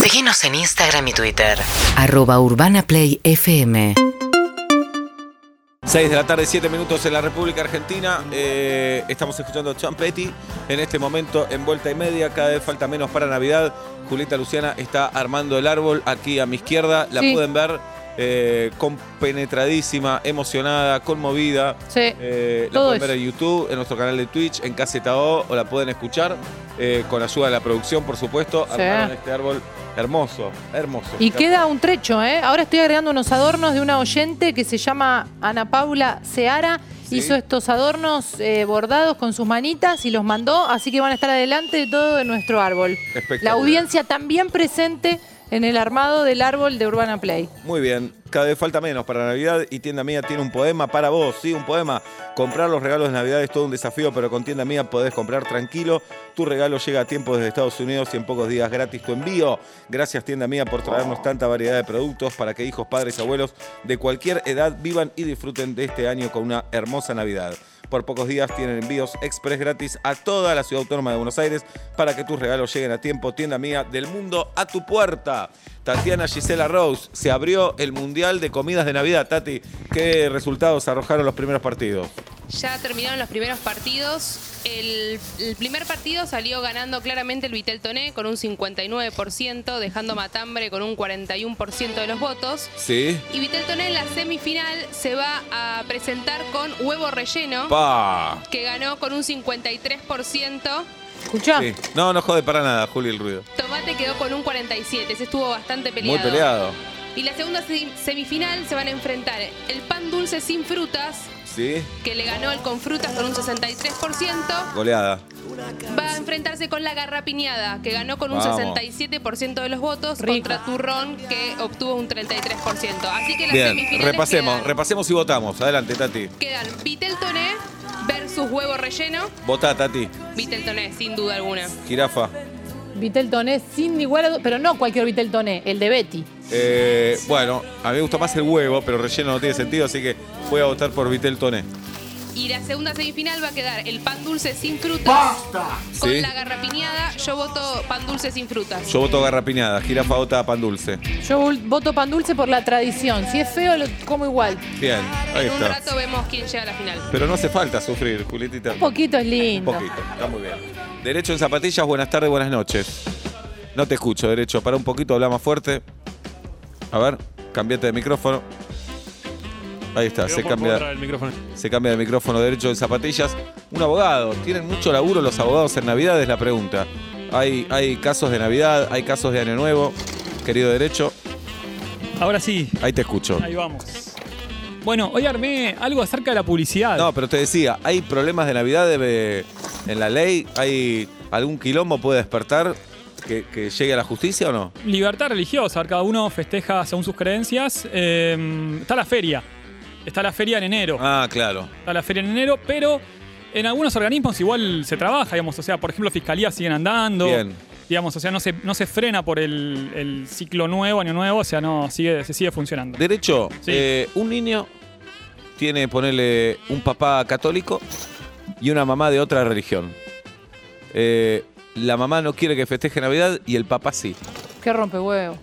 Síguenos en Instagram y Twitter. Arroba Urbana Play FM. 6 de la tarde, 7 minutos en la República Argentina. Eh, estamos escuchando Champetti. En este momento, en vuelta y media, cada vez falta menos para Navidad. Julieta Luciana está armando el árbol aquí a mi izquierda. La Sí. pueden ver eh, compenetradísima, emocionada, conmovida. Sí, Eh, la todo pueden ver eso. en YouTube, en nuestro canal de Twitch, en Caseta O, la pueden escuchar eh, con ayuda de la producción, por supuesto. Sí. Armaron este árbol hermoso, hermoso. Y queda un trecho, ¿eh? Ahora estoy agregando unos adornos de una oyente que se llama Ana Paula Seara. Sí. Hizo estos adornos eh, bordados con sus manitas y los mandó, así que van a estar adelante de todo de nuestro árbol. La audiencia también presente en el armado del árbol de Urbana Play. Muy bien, cada vez falta menos para Navidad y Tienda Mía tiene un poema para vos, sí, un poema. Comprar los regalos de Navidad es todo un desafío, pero con Tienda Mía podés comprar tranquilo. Tu regalo llega a tiempo desde Estados Unidos y en pocos días gratis tu envío. Gracias Tienda Mía por traernos tanta variedad de productos para que hijos, padres, abuelos de cualquier edad vivan y disfruten de este año con una hermosa Navidad. Por pocos días tienen envíos express gratis a toda la ciudad autónoma de Buenos Aires para que tus regalos lleguen a tiempo. Tienda Mía del mundo a tu puerta. Tatiana Gisela Rose, se abrió el Mundial de Comidas de Navidad. Tati, ¿qué resultados arrojaron los primeros partidos? Ya terminaron los primeros partidos. El, el primer partido salió ganando claramente el Vitel Toné con un 59%, dejando Matambre con un 41% de los votos. Sí. Y Vitel Toné en la semifinal se va a presentar con huevo relleno, Pa. que ganó con un 53%. Escuchá. Sí. No, no jode para nada, Juli, el ruido. Tomate quedó con un 47%. Ese estuvo bastante peleado. Muy peleado. Y la segunda se- semifinal se van a enfrentar el pan dulce sin frutas, Sí. que le ganó el con frutas con un 63%. Goleada. Va a enfrentarse con la garrapiñada, que ganó con un Vamos. 67% de los votos, Rico. contra Turrón, que obtuvo un 33%. Así que las Bien, semifinales repasemos, quedan, repasemos y votamos. Adelante, Tati. quedan Vitel Toné versus huevo relleno. Votá, Tati. Vitel Toné, sin duda alguna. Jirafa. Vitel Toné sin igual, pero no cualquier Vitel Toné, el de Betty. Eh, bueno, a mí me gusta más el huevo, pero relleno no tiene sentido, así que voy a votar por Vitel Toné. Y la segunda semifinal va a quedar el pan dulce sin frutas. Con Sí. la garrapiñada, yo voto pan dulce sin frutas. Yo voto garrapiñada, jirafa vota pan dulce. Yo vol- voto pan dulce por la tradición. Si es feo, lo como igual. Bien, ahí en un está. rato vemos quién llega a la final. Pero no hace falta sufrir, Julietita. Un poquito es Un lindo. poquito, está muy bien. Derecho en zapatillas, buenas tardes, buenas noches. No te escucho, Derecho. Para un poquito, habla más fuerte. A ver, cambiate de micrófono. Ahí está, se cambia, se cambia de micrófono derecho en zapatillas. Un abogado, ¿tienen mucho laburo los abogados en Navidad? Es la pregunta. Hay, hay casos de Navidad, hay casos de Año Nuevo. Querido Derecho, Ahora sí, ahí te escucho. ahí vamos. Bueno, hoy armé algo acerca de la publicidad. No, pero te decía, ¿hay problemas de Navidad de- en la ley? ¿Hay algún quilombo puede despertar que, que llegue a la justicia o no? Libertad religiosa, cada uno festeja según sus creencias. Eh, está la feria. Está la feria en enero. Ah, claro. Está la feria en enero, pero en algunos organismos igual se trabaja, digamos. O sea, por ejemplo, fiscalías siguen andando. Bien. Digamos, o sea, no se, no se frena por el, el ciclo nuevo, año nuevo, o sea, no, sigue, se sigue funcionando. Derecho, Sí. eh, un niño tiene, ponerle un papá católico y una mamá de otra religión. Eh, la mamá no quiere que festeje Navidad y el papá sí. Qué rompehuevo.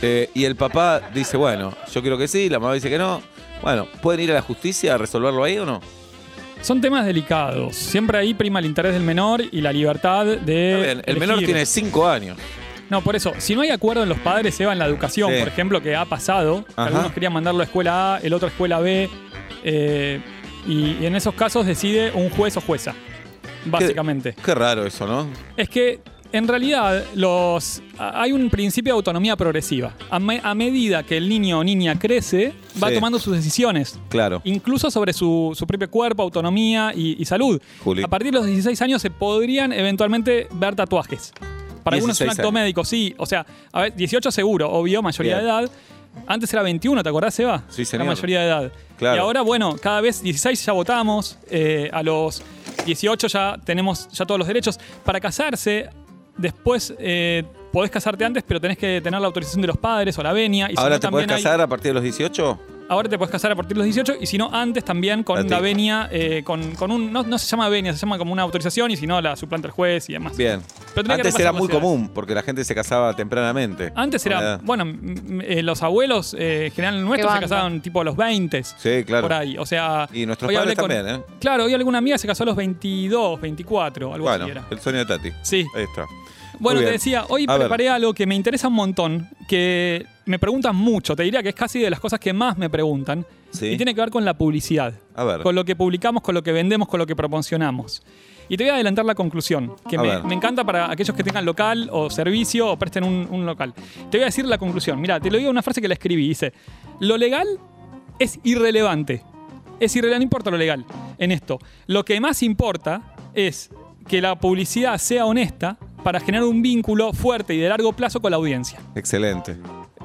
Eh, y el papá dice, bueno, yo quiero que sí, la mamá dice que no. Bueno, ¿pueden ir a la justicia a resolverlo ahí o no? Son temas delicados. Siempre ahí prima el interés del menor y la libertad de. Está bien, el menor tiene cinco años. No, por eso, si no hay acuerdo en los padres, se va en la educación, Sí. por ejemplo, que ha pasado. que. Algunos querían mandarlo a escuela A, el otro a escuela B. eh, y, y en esos casos decide un juez o jueza, básicamente. Qué raro eso, ¿no? Es que en realidad los, hay un principio de autonomía progresiva. A, me- a medida que el niño o niña crece, va Sí. tomando sus decisiones. Claro. Incluso sobre su, su propio cuerpo, autonomía y, y salud. Juli. A partir de los 16 años se podrían eventualmente ver tatuajes. Para algunos es un 16 acto años. médico, sí. O sea, a ver, 18 seguro, obvio, mayoría Bien. de edad. Antes era 21, ¿te acordás, Seba? Sí, señor. La mayoría de edad. Claro. Y ahora, bueno, cada vez 16 ya votamos. eh, a los 18 ya tenemos ya todos los derechos. Para casarse, después eh, podés casarte antes, pero tenés que tener la autorización de los padres o la venia. Y si ¿Ahora no, te hay- casar a partir de los 18? Ahora te puedes casar a partir de los 18 y si no, antes también con la venia, eh, con, con un. No, no se llama venia, se llama como una autorización y si no, la suplanta el juez y demás. Bien. Pero tenía que Antes era muy común porque la gente se casaba tempranamente. Antes era. Bueno, eh, los abuelos, eh, en general nuestros, se casaban tipo a los 20. Sí, claro. Por ahí. O sea. Y nuestros padres también, ¿eh? Claro, hoy alguna amiga se casó a los 22, 24, algo Bueno, así era. el sueño de Tati. Sí. Ahí está. Bueno, te decía, hoy A ver. preparé algo que me interesa un montón, que me preguntan mucho, te diría que es casi de las cosas que más me preguntan, Sí. y tiene que ver con la publicidad, A ver. con lo que publicamos, con lo que vendemos, con lo que promocionamos. Y te voy a adelantar la conclusión, que me, encanta para aquellos que tengan local o servicio o presten un, un local. Te voy a decir la conclusión. Mira, te lo digo una frase que la escribí. Dice, lo legal es irrelevante. Es irrelevante, no importa lo legal en esto. Lo que más importa es que la publicidad sea honesta para generar un vínculo fuerte y de largo plazo con la audiencia. Excelente.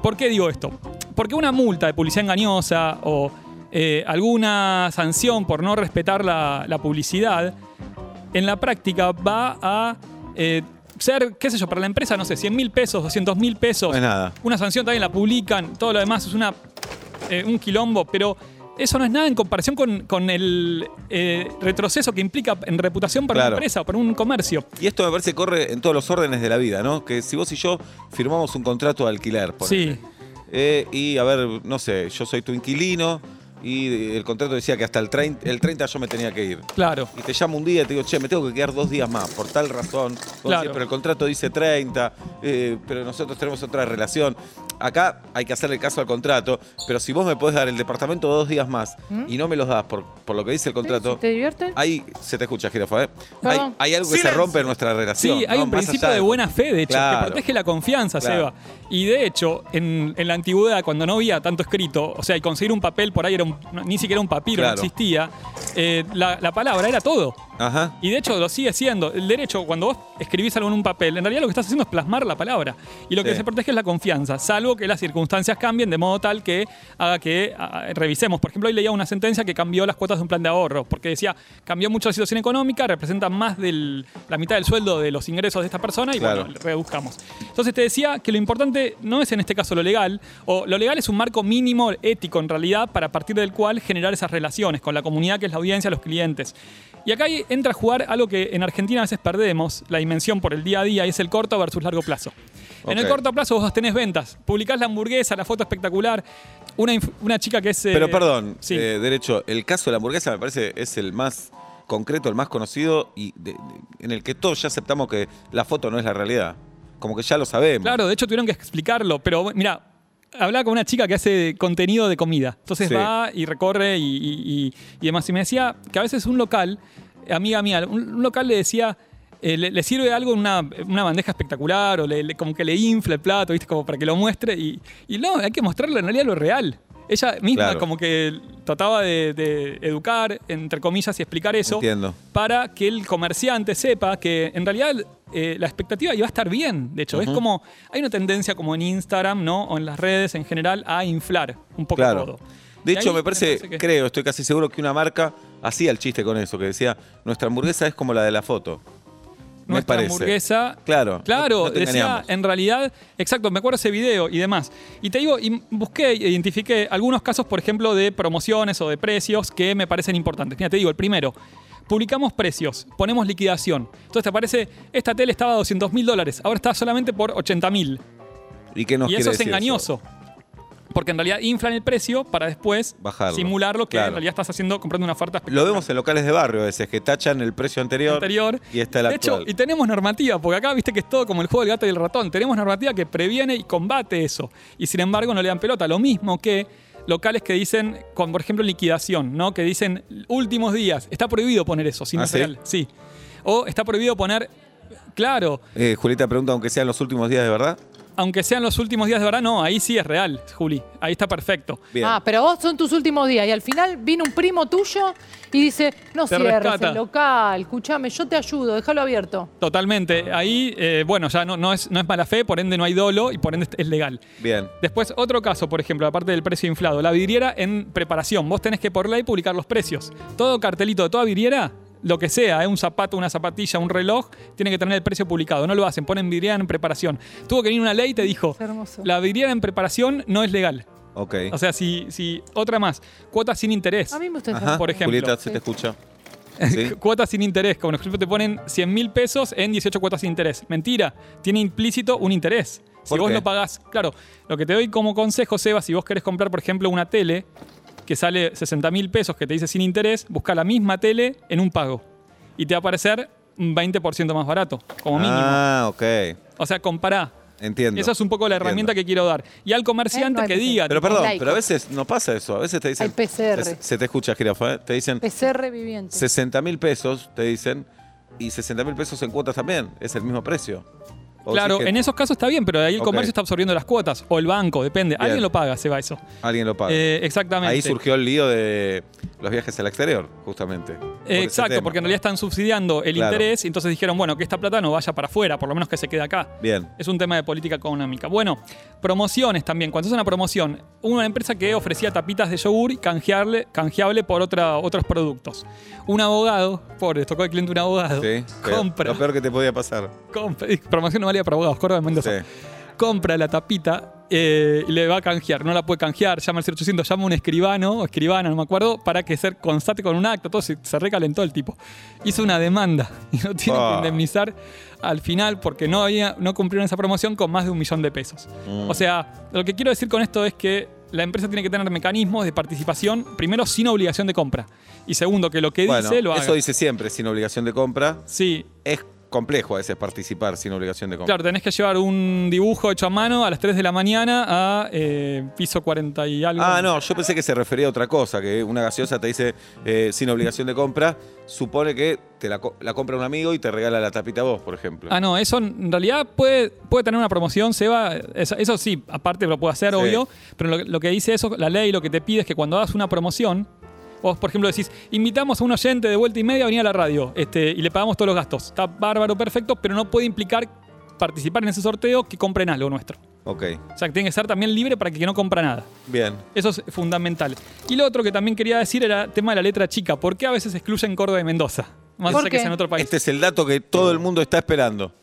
¿Por qué digo esto? Porque una multa de publicidad engañosa o eh, alguna sanción por no respetar la, la publicidad, en la práctica va a eh, ser, qué sé yo, para la empresa, no sé, 100 mil pesos, 200 mil pesos. No es nada. Una sanción también la publican, todo lo demás es una, eh, un quilombo, pero eso no es nada en comparación con, con el eh, retroceso que implica en reputación para Claro. una empresa o para un comercio. Y esto me parece que corre en todos los órdenes de la vida, ¿no? Que si vos y yo firmamos un contrato de alquiler, ponele. Sí. Eh, y a ver, no sé, yo soy tu inquilino y el contrato decía que hasta el 30, el 30 yo me tenía que ir. Claro. Y te llamo un día y te digo, che, me tengo que quedar dos días más, por tal razón. Claro. decís, pero el contrato dice 30, eh, pero nosotros tenemos otra relación. Acá hay que hacerle caso al contrato, pero si vos me podés dar el departamento dos días más y no me los das por, por lo que dice el contrato, ¿Te divierten? ahí se te escucha, Jirafa, ¿eh? Hay, hay algo que se rompe en nuestra relación. Sí, hay ¿no? un Más principio de buena fe, de hecho, Claro. que protege la confianza, Claro. Seba. Y de hecho, en, en la antigüedad, cuando no había tanto escrito, o sea, y conseguir un papel por ahí era un- ni siquiera un papiro, Claro. no existía, eh, la, la palabra era todo. Ajá. Y de hecho lo sigue siendo. El derecho, cuando vos escribís algo en un papel, en realidad lo que estás haciendo es plasmar la palabra. Y lo que Sí. se protege es la confianza, salvo que las circunstancias cambien de modo tal que haga que ah, revisemos. Por ejemplo, hoy leía una sentencia que cambió las cuotas de un plan de ahorro, porque decía, cambió mucho la situación económica, representa más de la mitad del sueldo de los ingresos de esta persona y Claro. bueno, reduzcamos. Entonces te decía que lo importante no es en este caso lo legal, o lo legal es un marco mínimo ético en realidad para partir del cual generar esas relaciones con la comunidad que es la audiencia, los clientes. Y acá entra a jugar algo que en Argentina a veces perdemos, la dimensión por el día a día, y es el corto versus largo plazo. En el corto plazo vos tenés ventas, publicás la hamburguesa, la foto espectacular, una, una chica que es... eh, Pero perdón, sí. eh, derecho, el caso de la hamburguesa me parece es el más concreto, el más conocido y de- de- en el que todos ya aceptamos que la foto no es la realidad. Como que ya lo sabemos. Claro, de hecho tuvieron que explicarlo, pero mira, hablaba con una chica que hace contenido de comida. Entonces Sí. va y recorre y, y- y- y demás. Y me decía que a veces un local, amiga mía, un, un local le decía, eh, le, le sirve algo en una, una bandeja espectacular o le, le- como que le infla el plato, ¿viste? Como para que lo muestre. Y, y no, hay que mostrarle en realidad lo real. Ella misma Claro. como que trataba de, de educar, entre comillas, y explicar eso Entiendo. para que el comerciante sepa que en realidad eh, la expectativa iba a estar bien. De hecho, es como. Hay una tendencia como en Instagram, ¿no? O en las redes en general a inflar un poco Claro. todo. De Y hecho, me parece, que- creo, estoy casi seguro que una marca hacía el chiste con eso, que decía, nuestra hamburguesa es como la de la foto. Me nuestra parece. hamburguesa. Claro. Claro, no- decía en realidad, exacto, me acuerdo ese video y demás. Y te digo, y busqué, identifiqué algunos casos, por ejemplo, de promociones o de precios que me parecen importantes. Mira, te digo, el primero, publicamos precios, ponemos liquidación. Entonces te aparece, esta tele estaba a 200 mil dólares, ahora está solamente por 80 mil. ¿Y qué nos Y quiere eso es decir engañoso. Porque en realidad inflan el precio para después Bajarlo. simular lo que Claro. en realidad estás haciendo comprando una oferta Lo vemos en locales de barrio a veces, que tachan el precio anterior, anterior. y está el de actual. hecho, y tenemos normativa, porque acá viste que es todo como el juego del gato y el ratón. Tenemos normativa que previene y combate eso. Y sin embargo no le dan pelota. Lo mismo que locales que dicen, con por ejemplo liquidación, ¿no? Que dicen últimos días. Está prohibido poner eso, si no ¿Ah, es sí? real. Sí. O está prohibido poner. Claro, Eh, Julieta pregunta, aunque sean los últimos días de verdad. Aunque sean los últimos días de verdad, no, ahí sí es real, Juli. Ahí está perfecto. Bien. Ah, pero vos son tus últimos días y al final vino un primo tuyo y dice, no Te cierres rescata. el local, escúchame, yo te ayudo, déjalo abierto. Totalmente. Ahí, eh, bueno, ya no, no, es, no es mala fe, por ende no hay dolo y por ende es legal. Bien. Después, otro caso, por ejemplo, aparte del precio inflado, la vidriera en preparación. Vos tenés que por ley publicar los precios. Todo cartelito de toda vidriera, lo que sea, ¿eh? un zapato, una zapatilla, un reloj, tiene que tener el precio publicado. No lo hacen, ponen vidriera en preparación. Tuvo que venir una ley y te dijo, la vidriera en preparación no es legal. Ok. O sea, si, si otra más, cuotas sin interés. A mí me gusta. Ajá. por ejemplo. Julieta, se te escucha. ¿Sí? cuotas sin interés. Como por ejemplo te ponen 100 mil pesos en 18 cuotas sin interés. Mentira, tiene implícito un interés. Si ¿Por vos qué? no pagás, claro, lo que te doy como consejo, Seba, si vos querés comprar, por ejemplo, una tele que sale 60 mil pesos, que te dice sin interés, busca la misma tele en un pago. Y te va a aparecer un 20% más barato, como mínimo. Ah, ok. O sea, compará. Entiendo. Esa es un poco la herramienta que quiero dar. Y al comerciante que diga. Pero perdón, pero a veces no pasa eso. A veces te dicen. Hay PCR. Se, se te escucha, jirafa, ¿eh? Te dicen PCR viviente. 60 mil pesos, te dicen. Y 60 mil pesos en cuotas también. Es el mismo precio. Claro, en esos casos está bien, pero ahí el Ok. comercio está absorbiendo las cuotas. O el banco, depende. Bien. Alguien lo paga, se va eso. Alguien lo paga. Eh, exactamente. Ahí surgió el lío de los viajes al exterior, justamente. por Eh, ese Exacto, tema. porque en realidad están subsidiando el Claro. interés y entonces dijeron, bueno, que esta plata no vaya para afuera, por lo menos que se quede acá. Bien. Es un tema de política económica. Bueno, promociones también. Cuando es una promoción, una empresa que ofrecía tapitas de yogur y canjearle, canjeable por otra, otros productos. Un abogado, pobre, tocó al cliente un abogado, Sí. Pero compra, Lo peor que te podía pasar. compra- promoción valía para abogados, Córdoba de Mendoza. Sí. compra la tapita eh, y le va a canjear. No la puede canjear, llama al 0800, llama a un escribano o escribana, no me acuerdo, para que se constate con un acto. Todo se, se recalentó el tipo. Hizo una demanda y lo tiene Ah. que indemnizar al final porque no, había, no cumplieron esa promoción con más de un millón de pesos. Mm. O sea, lo que quiero decir con esto es que la empresa tiene que tener mecanismos de participación, primero sin obligación de compra. Y segundo, que lo que Bueno, dice lo haga. eso dice siempre, sin obligación de compra. Sí, Es complejo a veces participar sin obligación de compra. Claro, tenés que llevar un dibujo hecho a mano a las 3 de la mañana a eh, piso 40 y algo. Ah, no, yo pensé que se refería a otra cosa, que una gaseosa te dice eh, sin obligación de compra, supone que te la, la compra un amigo y te regala la tapita a vos, por ejemplo. Ah, no, eso en realidad puede, puede tener una promoción, Seba. Eso, eso sí, aparte lo puede hacer, Sí. obvio. Pero lo, lo que dice eso, la ley lo que te pide es que cuando hagas una promoción, vos, por ejemplo, decís, invitamos a un oyente de vuelta y media a venir a la radio este, y le pagamos todos los gastos. Está bárbaro, perfecto, pero no puede implicar participar en ese sorteo que compren algo nuestro. Ok, O sea, que tiene que ser también libre para que no compra nada. bien. Eso es fundamental. Y lo otro que también quería decir era el tema de la letra chica. ¿Por qué a veces excluyen Córdoba y Mendoza? Más ¿Por allá que es en otro país. Este es el dato que todo el mundo está esperando.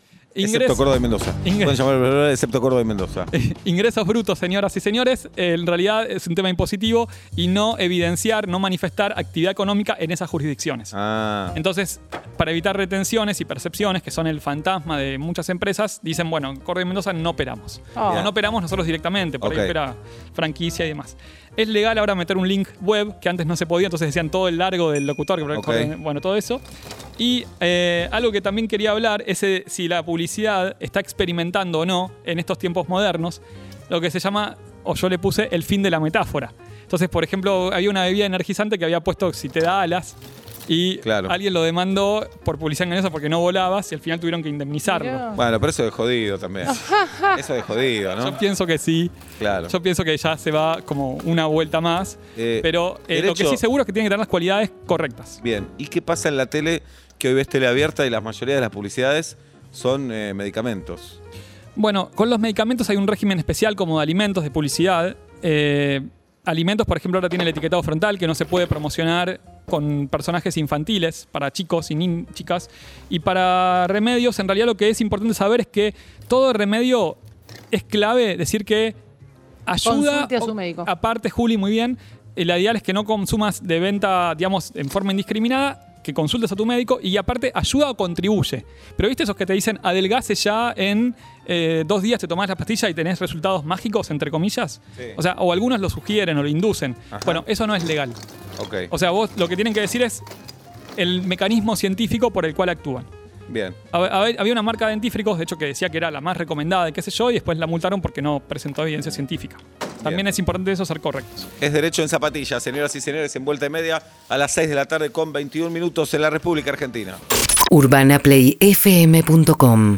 Excepto Córdoba y Mendoza. Ingreso- Pueden llamar excepto Córdoba y Mendoza. Ingresos brutos, señoras y señores, eh, en realidad es un tema impositivo y no evidenciar, no manifestar actividad económica en esas jurisdicciones. Ah, Entonces, para evitar retenciones y percepciones, que son el fantasma de muchas empresas, dicen, bueno, en Córdoba y Mendoza no operamos. Ah. O no operamos nosotros directamente, por Ok. ahí opera franquicia y demás. Es legal ahora meter un link web, que antes no se podía, entonces decían todo el largo del locutor, que por ahí Ok. Córdoba- bueno, todo eso. Y eh, algo que también quería hablar es eh, si la publicidad está experimentando o no en estos tiempos modernos lo que se llama, o yo le puse, el fin de la metáfora. Entonces, por ejemplo, había una bebida energizante que había puesto si te da alas y Claro. alguien lo demandó por publicidad engañosa porque no volabas y al final tuvieron que indemnizarlo. Mirá. bueno, pero eso es jodido también. eso es jodido, ¿no? Yo pienso que sí. Claro. Yo pienso que ya se va como una vuelta más. Eh, pero eh, lo que sí seguro es que tiene que tener las cualidades correctas. Bien, ¿y qué pasa en la tele que hoy ves tele abierta y la mayoría de las publicidades son eh, medicamentos? Bueno, con los medicamentos hay un régimen especial como de alimentos, de publicidad. Eh, alimentos, por ejemplo, ahora tiene el etiquetado frontal que no se puede promocionar con personajes infantiles, para chicos y nin- chicas. Y para remedios, en realidad lo que es importante saber es que todo remedio es clave decir que ayuda. Consulte a su médico. Aparte, Juli, muy bien. eh, La ideal es que no consumas de venta, digamos, en forma indiscriminada, que consultes a tu médico y aparte ayuda o contribuye. Pero viste esos que te dicen adelgace ya en eh, dos días, te tomás la pastilla y tenés resultados mágicos, entre comillas. Sí. O sea, o algunos lo sugieren o lo inducen. Ajá. Bueno, eso no es legal. Ok, O sea, vos lo que tienen que decir es el mecanismo científico por el cual actúan. bien. Había una marca de dentífricos, de hecho, que decía que era la más recomendada, y qué sé yo, y después la multaron porque no presentó evidencia científica. También es importante eso ser correctos. Es derecho en zapatillas, señoras y señores, en vuelta y media a las 6 de la tarde con 21 minutos en la República Argentina. urbanaplayfm.com